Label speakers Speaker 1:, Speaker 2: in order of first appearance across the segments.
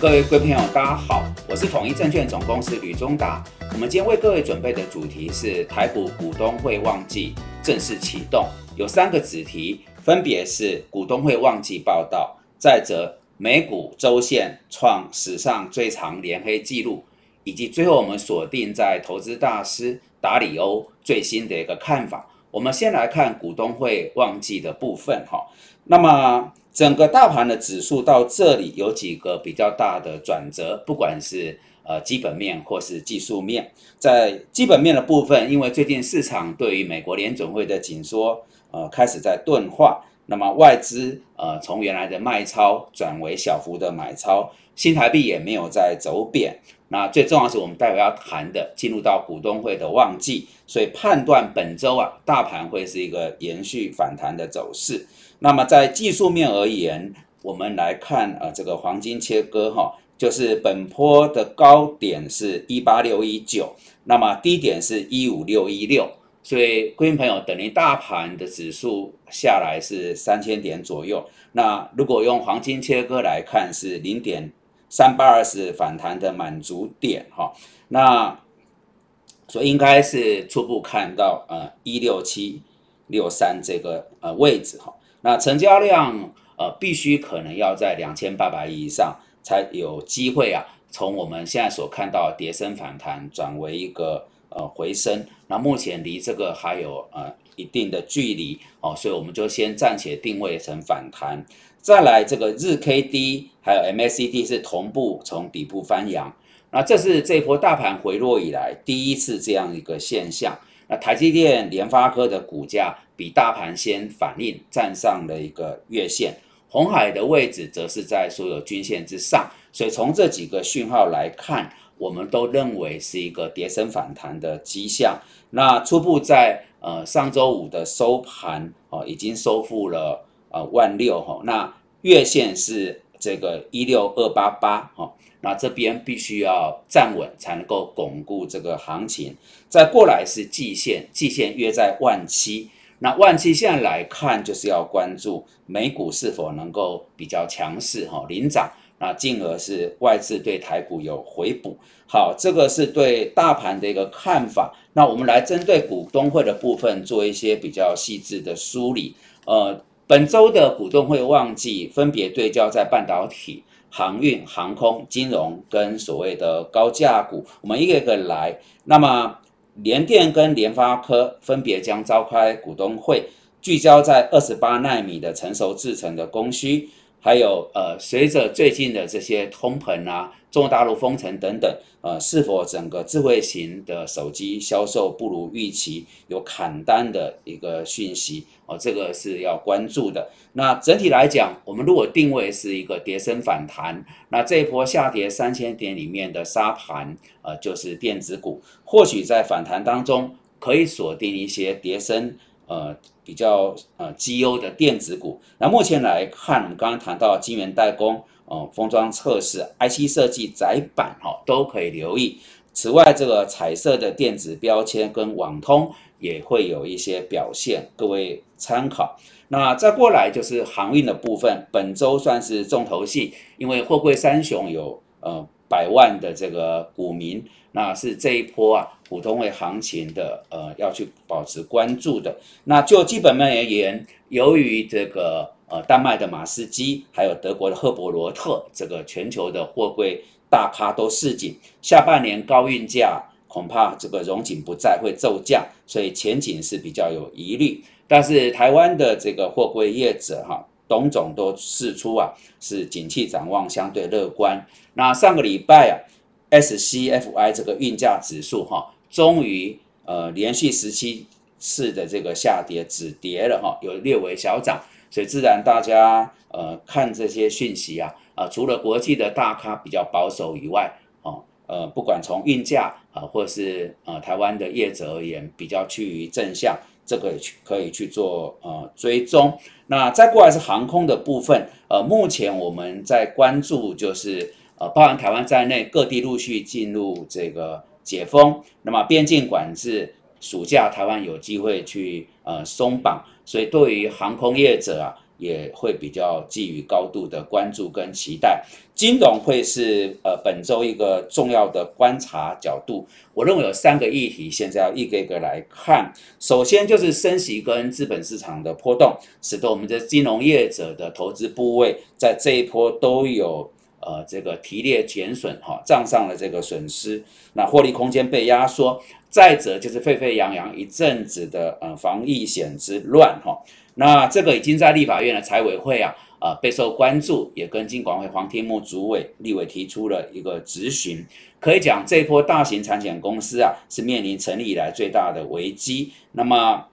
Speaker 1: 各位贵朋友，大家好，我是统一证券总公司吕中达。我们今天为各位准备的主题是台股股东会旺季正式启动，有三个子题，分别是股东会旺季报道，再则美股周线创史上最长连黑纪录，以及最后我们锁定在投资大师达里欧最新的一个看法。我们先来看股东会旺季的部分哈，那么。整个大盘的指数到这里有几个比较大的转折，不管是呃基本面或是技术面。在基本面的部分，因为最近市场对于美国联准会的紧缩，呃开始在钝化，那么外资呃从原来的卖超转为小幅的买超，新台币也没有在走贬。那最重要是我们待会要谈的，进入到股东会的旺季，所以判断本周啊大盘会是一个延续反弹的走势。那么在技术面而言，我们来看啊，这个黄金切割哈，就是本坡的高点是一八六一九，那么低点是一五六一六，所以各位朋友，等于大盘的指数下来是三千点左右。那如果用黄金切割来看，是零点三八二是反弹的满足点哈。那所以应该是初步看到呃一六七六三这个呃位置哈。那成交量呃必须可能要在两千八百亿以上才有机会啊，从我们现在所看到跌升反弹转为一个呃回升，那目前离这个还有呃一定的距离哦，所以我们就先暂且定位成反弹，再来这个日 K D 还有 M A C D 是同步从底部翻扬，那这是这波大盘回落以来第一次这样一个现象。那台积电、联发科的股价比大盘先反应，站上了一个月线，红海的位置则是在所有均线之上，所以从这几个讯号来看，我们都认为是一个跌升反弹的迹象。那初步在呃上周五的收盘哦，已经收复了呃万六哈，那月线是这个一六二八八哈。那这边必须要站稳，才能够巩固这个行情。再过来是季线，季线约在万七。那万七现在来看，就是要关注美股是否能够比较强势哈领涨，那进而是外资对台股有回补。好，这个是对大盘的一个看法。那我们来针对股东会的部分做一些比较细致的梳理。呃，本周的股东会旺季分别对焦在半导体。航运、航空、金融跟所谓的高价股，我们一个一个来。那么联电跟联发科分别将召开股东会，聚焦在二十八纳米的成熟制程的供需。还有呃，随着最近的这些通膨啊、中国大陆封城等等，呃，是否整个智慧型的手机销售不如预期，有砍单的一个讯息哦，这个是要关注的。那整体来讲，我们如果定位是一个跌升反弹，那这一波下跌三千点里面的沙盘，呃，就是电子股，或许在反弹当中可以锁定一些跌升。呃，比较呃绩优的电子股。那目前来看，我们刚刚谈到晶圆代工、哦封装测试、IC 设计、窄板哈，都可以留意。此外，这个彩色的电子标签跟网通也会有一些表现，各位参考。那再过来就是航运的部分，本周算是重头戏，因为货柜三雄有呃。百万的这个股民，那是这一波啊普通会行情的呃要去保持关注的。那就基本面而言，由于这个呃丹麦的马士基，还有德国的赫伯罗特，这个全球的货柜大咖都市井，下半年高运价恐怕这个融景不再会骤降，所以前景是比较有疑虑。但是台湾的这个货柜业者哈。董总都释出啊，是景气展望相对乐观。那上个礼拜啊，SCFI 这个运价指数哈，终于呃连续十七次的这个下跌止跌了哈，有略微小涨。所以自然大家呃看这些讯息啊，啊除了国际的大咖比较保守以外，呃不管从运价啊或是呃台湾的业者而言，比较趋于正向。这个去可以去做呃追踪，那再过来是航空的部分，呃，目前我们在关注就是呃，包含台湾在内各地陆续进入这个解封，那么边境管制，暑假台湾有机会去呃松绑，所以对于航空业者啊，也会比较寄予高度的关注跟期待。金融会是呃本周一个重要的观察角度。我认为有三个议题，现在要一个一个来看。首先就是升息跟资本市场的波动，使得我们的金融业者的投资部位在这一波都有呃这个提列减损哈，账上的这个损失，那获利空间被压缩。再者就是沸沸扬扬一阵子的呃防疫险之乱哈，那这个已经在立法院的财委会啊啊备受关注，也跟金管会黄天木主委立委提出了一个质询，可以讲这波大型产险公司啊是面临成立以来最大的危机。那么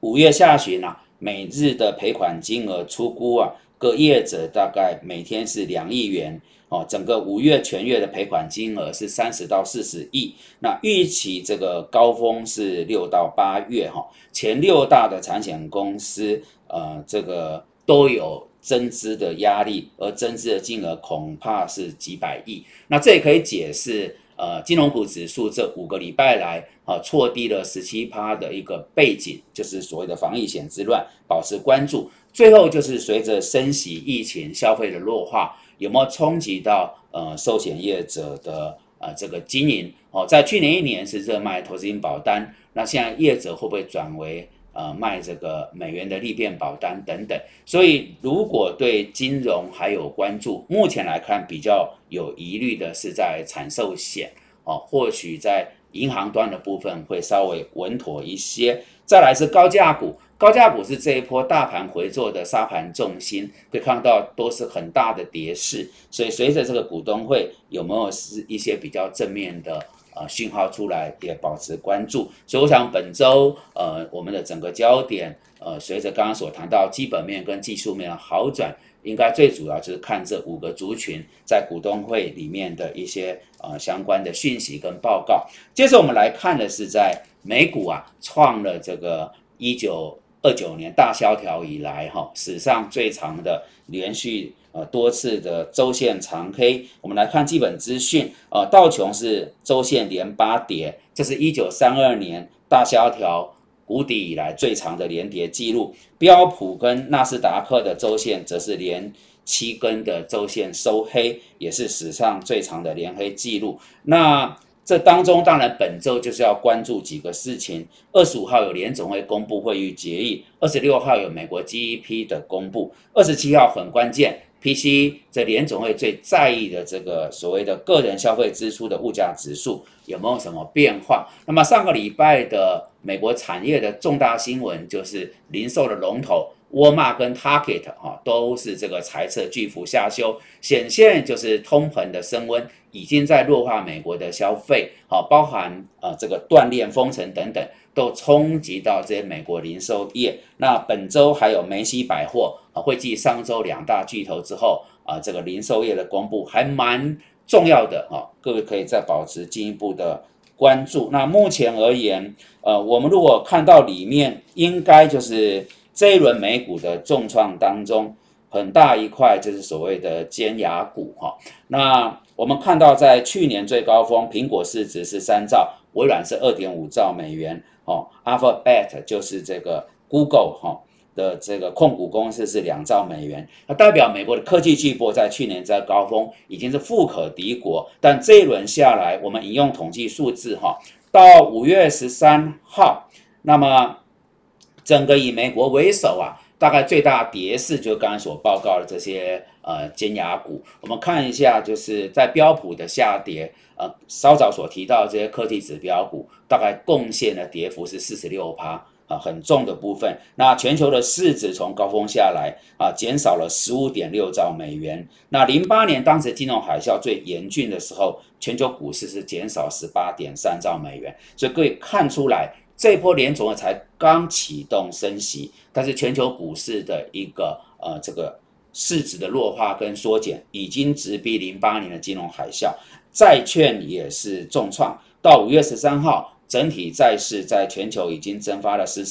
Speaker 1: 五月下旬啊，每日的赔款金额出估啊，各业者大概每天是两亿元。哦，整个五月全月的赔款金额是三十到四十亿，那预期这个高峰是六到八月哈，前六大的产险公司呃，这个都有增资的压力，而增资的金额恐怕是几百亿，那这也可以解释呃金融股指数这五个礼拜来啊错低了十七趴的一个背景，就是所谓的防疫险之乱，保持关注，最后就是随着升息、疫情、消费的弱化。有没有冲击到呃寿险业者的呃这个经营？哦，在去年一年是热卖投资型保单，那现在业者会不会转为呃卖这个美元的利变保单等等？所以如果对金融还有关注，目前来看比较有疑虑的是在产寿险哦，或许在银行端的部分会稍微稳妥一些。再来是高价股。高价股是这一波大盘回做的沙盘重心，可以看到都是很大的跌势，所以随着这个股东会有没有是一些比较正面的呃讯号出来，也保持关注。所以我想本周呃我们的整个焦点呃随着刚刚所谈到基本面跟技术面的好转，应该最主要就是看这五个族群在股东会里面的一些呃相关的讯息跟报告。接着我们来看的是在美股啊创了这个一九。二九年大萧条以来，哈，史上最长的连续呃多次的周线长黑。我们来看基本资讯，呃，道琼是周线连八跌，这是一九三二年大萧条谷底以来最长的连跌记录。标普跟纳斯达克的周线则是连七根的周线收黑，也是史上最长的连黑记录。那这当中当然本周就是要关注几个事情。二十五号有联总会公布会议决议，二十六号有美国 GEP 的公布，二十七号很关键，PC 这联总会最在意的这个所谓的个人消费支出的物价指数有没有什么变化？那么上个礼拜的美国产业的重大新闻就是零售的龙头。沃尔玛跟 Target 哈都是这个财测巨幅下修，显现就是通膨的升温已经在弱化美国的消费，好，包含呃这个锻炼封城等等，都冲击到这些美国零售业。那本周还有梅西百货啊会继上周两大巨头之后啊，这个零售业的公布还蛮重要的啊，各位可以再保持进一步的关注。那目前而言，呃，我们如果看到里面应该就是。这一轮美股的重创当中，很大一块就是所谓的尖牙股哈。那我们看到，在去年最高峰，苹果市值是三兆，微软是二点五兆美元哦，Alphabet 就是这个 Google 哈的这个控股公司是两兆美元，那代表美国的科技巨擘在去年在高峰已经是富可敌国。但这一轮下来，我们引用统计数字哈，到五月十三号，那么。整个以美国为首啊，大概最大跌势就刚才所报告的这些呃尖牙股。我们看一下，就是在标普的下跌，呃稍早所提到这些科技指标股，大概贡献的跌幅是四十六趴啊，很重的部分。那全球的市值从高峰下来啊，减少了十五点六兆美元。那零八年当时金融海啸最严峻的时候，全球股市是减少十八点三兆美元。所以可以看出来。这一波联总会才刚启动升息，但是全球股市的一个呃这个市值的弱化跟缩减，已经直逼零八年的金融海啸，债券也是重创。到五月十三号，整体债市在全球已经蒸发了十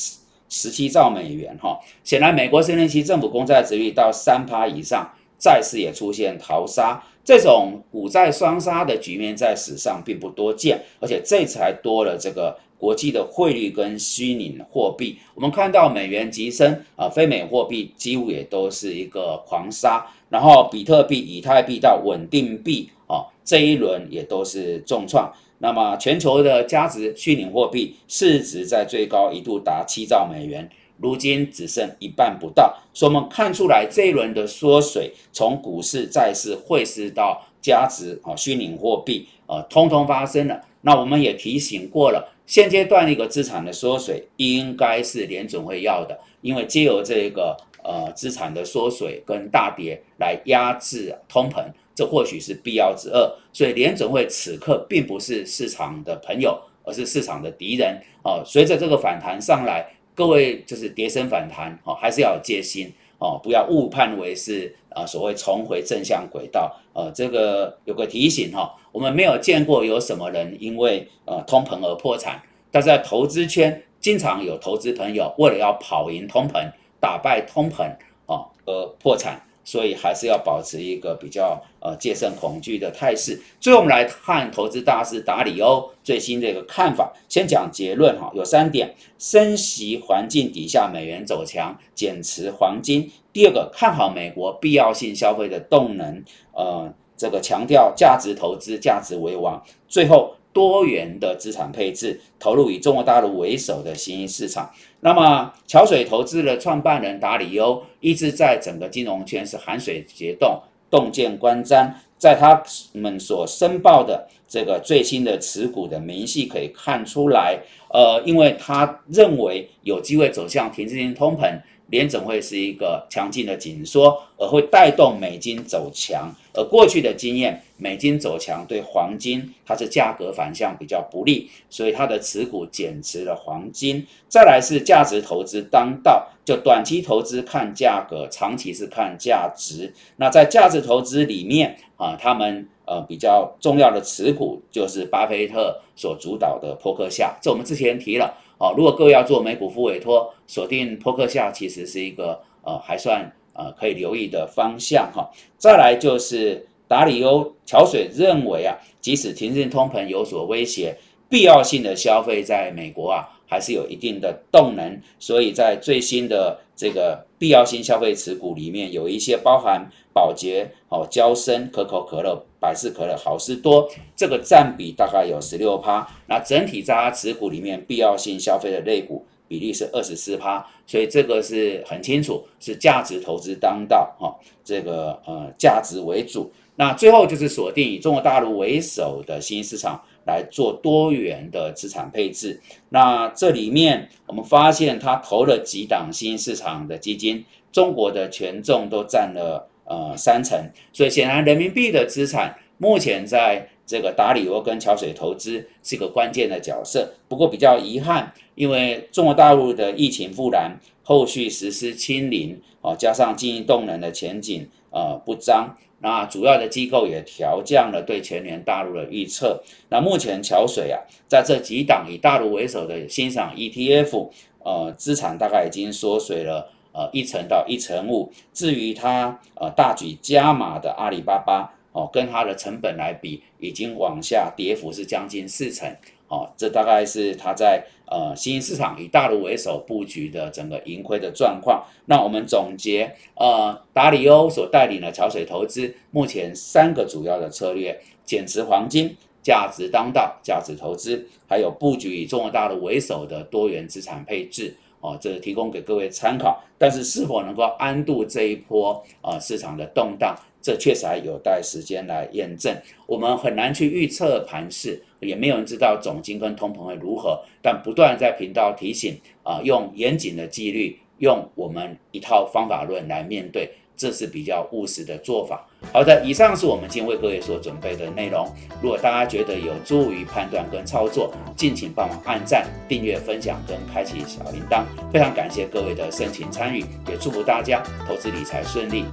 Speaker 1: 十七兆美元哈。显然，美国十年期政府公债殖率到三趴以上，债市也出现逃杀。这种股债双杀的局面在史上并不多见，而且这次还多了这个。国际的汇率跟虚拟货币。我们看到美元急升啊，非美货币几乎也都是一个狂杀，然后比特币、以太币到稳定币啊，这一轮也都是重创。那么全球的价值虚拟货币市值在最高一度达七兆美元，如今只剩一半不到。所以我们看出来这一轮的缩水，从股市、债市、汇市到价值啊虚拟货币啊，通通发生了。那我们也提醒过了，现阶段一个资产的缩水，应该是联总会要的，因为借由这个呃资产的缩水跟大跌来压制通膨。这或许是必要之恶，所以联总会此刻并不是市场的朋友，而是市场的敌人哦。随着这个反弹上来，各位就是跌升反弹哦，还是要有戒心哦，不要误判为是啊所谓重回正向轨道。呃，这个有个提醒哈，我们没有见过有什么人因为呃通膨而破产，但是在投资圈经常有投资朋友为了要跑赢通膨、打败通膨啊而破产。所以还是要保持一个比较呃戒慎恐惧的态势。最后我们来看投资大师达里欧最新的一个看法。先讲结论哈，有三点：升息环境底下美元走强，减持黄金。第二个，看好美国必要性消费的动能，呃，这个强调价值投资，价值为王。最后。多元的资产配置，投入以中国大陆为首的新兴市场。那么，桥水投资的创办人达里欧一直在整个金融圈是寒水结冻，洞见观瞻。在他们所申报的这个最新的持股的明细可以看出来，呃，因为他认为有机会走向停滞性通膨。联准会是一个强劲的紧缩，而会带动美金走强。而过去的经验，美金走强对黄金它是价格反向比较不利，所以它的持股减持了黄金。再来是价值投资当道，就短期投资看价格，长期是看价值。那在价值投资里面啊，他们呃比较重要的持股就是巴菲特所主导的波克夏，这我们之前提了。哦，如果各位要做美股付委托，锁定托克夏其实是一个呃还算呃可以留意的方向哈。再来就是达里欧桥水认为啊，即使停滞通膨有所威胁，必要性的消费在美国啊还是有一定的动能，所以在最新的这个必要性消费持股里面有一些包含宝洁、哦娇生、可口可乐。百事可乐、好事多，这个占比大概有十六趴。那整体在它持股里面，必要性消费的类股比例是二十四趴，所以这个是很清楚，是价值投资当道哈。这个呃价值为主。那最后就是锁定以中国大陆为首的新兴市场来做多元的资产配置。那这里面我们发现，他投了几档新兴市场的基金，中国的权重都占了。呃，三成，所以显然人民币的资产目前在这个达里欧跟桥水投资是一个关键的角色。不过比较遗憾，因为中国大陆的疫情复燃，后续实施清零，哦，加上经济动能的前景呃不彰，那主要的机构也调降了对全年大陆的预测。那目前桥水啊，在这几档以大陆为首的欣赏 ETF，呃，资产大概已经缩水了。呃，一成到一成五。至于它呃大举加码的阿里巴巴哦，跟它的成本来比，已经往下跌幅是将近四成哦。这大概是它在呃新兴市场以大陆为首布局的整个盈亏的状况。那我们总结呃，达里欧所带领的桥水投资，目前三个主要的策略：减持黄金、价值当道、价值投资，还有布局以中国大陆为首的多元资产配置。哦，这提供给各位参考，但是是否能够安度这一波啊市场的动荡，这确实还有待时间来验证。我们很难去预测盘势，也没有人知道总金跟通膨会如何，但不断在频道提醒啊，用严谨的纪律，用我们一套方法论来面对。这是比较务实的做法。好的，以上是我们今天为各位所准备的内容。如果大家觉得有助于判断跟操作，敬请帮忙按赞、订阅、分享跟开启小铃铛。非常感谢各位的深情参与，也祝福大家投资理财顺利。